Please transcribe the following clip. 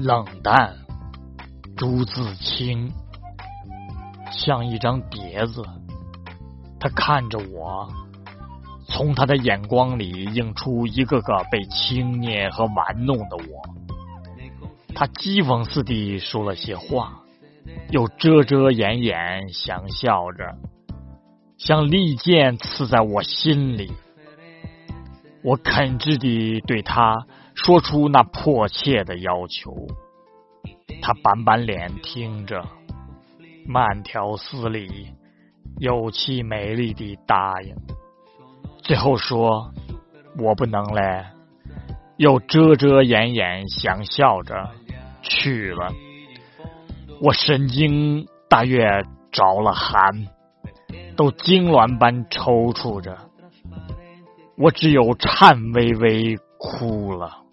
冷淡。朱自清像一张碟子，他看着我，从他的眼光里映出一个个被轻蔑和玩弄的我。他讥讽似的说了些话，又遮遮掩掩，想笑着，像利剑刺在我心里。我恳挚地对他说出那迫切的要求。他板板脸听着，慢条斯理、有气没力地答应，最后说：“我不能嘞。”又遮遮掩掩，想笑着去了。我神经大约着了寒，都痉挛般抽搐着，我只有颤巍巍哭了。